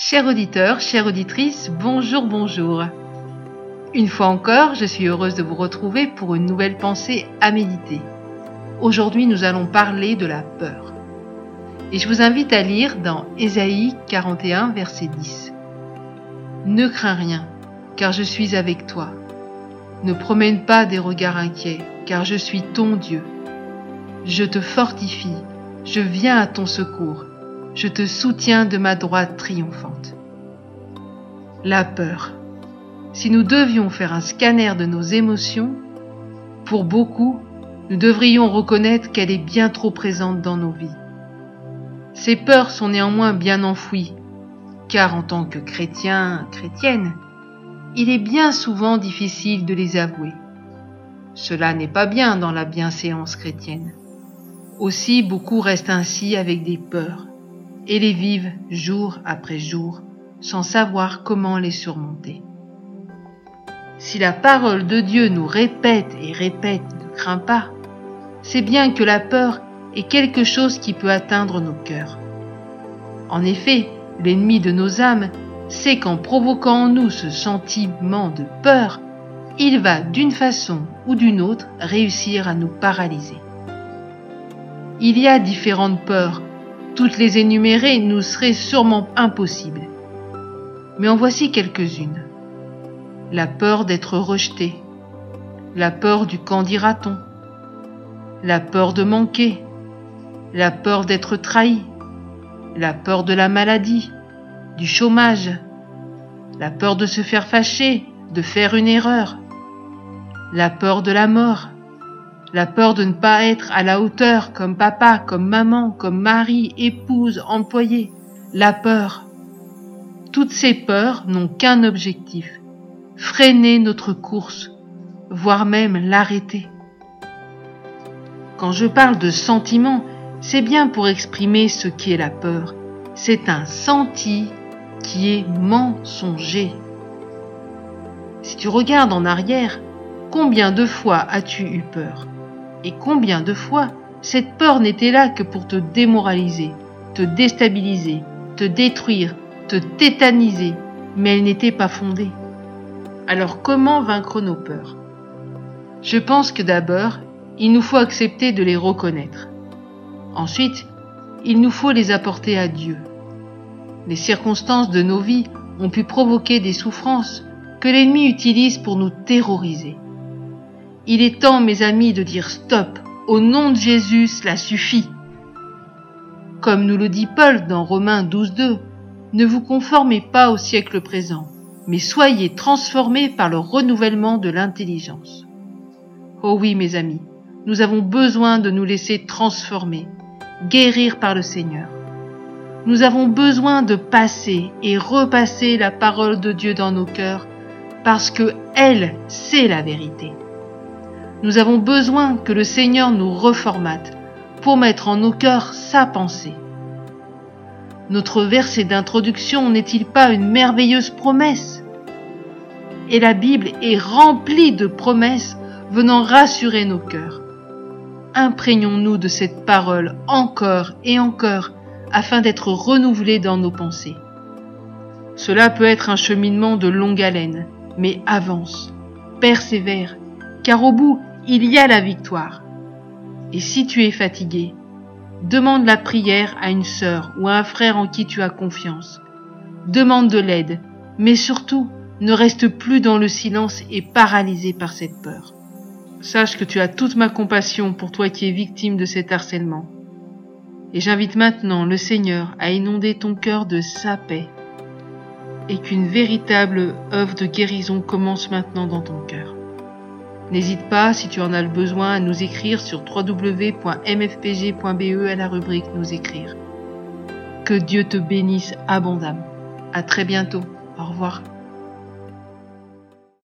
Chers auditeurs, chères auditrices, bonjour, bonjour. Une fois encore, je suis heureuse de vous retrouver pour une nouvelle pensée à méditer. Aujourd'hui, nous allons parler de la peur. Et je vous invite à lire dans Ésaïe 41, verset 10. Ne crains rien, car je suis avec toi. Ne promène pas des regards inquiets, car je suis ton Dieu. Je te fortifie, je viens à ton secours, je te soutiens de ma droite triomphante. La peur. Si nous devions faire un scanner de nos émotions, pour beaucoup, nous devrions reconnaître qu'elle est bien trop présente dans nos vies. Ces peurs sont néanmoins bien enfouies, car en tant que chrétien, chrétienne, il est bien souvent difficile de les avouer. Cela n'est pas bien dans la bienséance chrétienne. Aussi beaucoup restent ainsi avec des peurs, et les vivent jour après jour, sans savoir comment les surmonter. Si la parole de Dieu nous répète et répète ne crains pas, c'est bien que la peur est quelque chose qui peut atteindre nos cœurs. En effet, l'ennemi de nos âmes sait qu'en provoquant en nous ce sentiment de peur, il va d'une façon ou d'une autre réussir à nous paralyser. Il y a différentes peurs, toutes les énumérer nous serait sûrement impossible. Mais en voici quelques-unes. La peur d'être rejeté, la peur du quand dira-t-on, la peur de manquer, la peur d'être trahi, la peur de la maladie, du chômage, la peur de se faire fâcher, de faire une erreur, la peur de la mort, la peur de ne pas être à la hauteur comme papa, comme maman, comme mari, épouse, employé, la peur. Toutes ces peurs n'ont qu'un objectif, freiner notre course, voire même l'arrêter. Quand je parle de sentiment, c'est bien pour exprimer ce qui est la peur. C'est un senti qui est mensonger. Si tu regardes en arrière, combien de fois as-tu eu peur? Et combien de fois cette peur n'était là que pour te démoraliser, te déstabiliser, te détruire, te tétaniser, mais elle n'était pas fondée. Alors comment vaincre nos peurs? Je pense que d'abord, il nous faut accepter de les reconnaître. Ensuite, il nous faut les apporter à Dieu. Les circonstances de nos vies ont pu provoquer des souffrances que l'ennemi utilise pour nous terroriser. Il est temps, mes amis, de dire stop. Au nom de Jésus, cela suffit. Comme nous le dit Paul dans Romains 12.2, ne vous conformez pas au siècle présent, mais soyez transformés par le renouvellement de l'intelligence. Oh oui, mes amis, nous avons besoin de nous laisser transformer, guérir par le Seigneur. Nous avons besoin de passer et repasser la parole de Dieu dans nos cœurs parce que elle, c'est la vérité. Nous avons besoin que le Seigneur nous reformate pour mettre en nos cœurs sa pensée. Notre verset d'introduction n'est-il pas une merveilleuse promesse? Et la Bible est remplie de promesses venant rassurer nos cœurs imprégnons-nous de cette parole encore et encore afin d'être renouvelés dans nos pensées. Cela peut être un cheminement de longue haleine, mais avance, persévère, car au bout, il y a la victoire. Et si tu es fatigué, demande la prière à une sœur ou à un frère en qui tu as confiance. Demande de l'aide, mais surtout, ne reste plus dans le silence et paralysé par cette peur. Sache que tu as toute ma compassion pour toi qui es victime de cet harcèlement. Et j'invite maintenant le Seigneur à inonder ton cœur de sa paix et qu'une véritable œuvre de guérison commence maintenant dans ton cœur. N'hésite pas, si tu en as le besoin, à nous écrire sur www.mfpg.be à la rubrique Nous écrire. Que Dieu te bénisse abondamment. À très bientôt. Au revoir.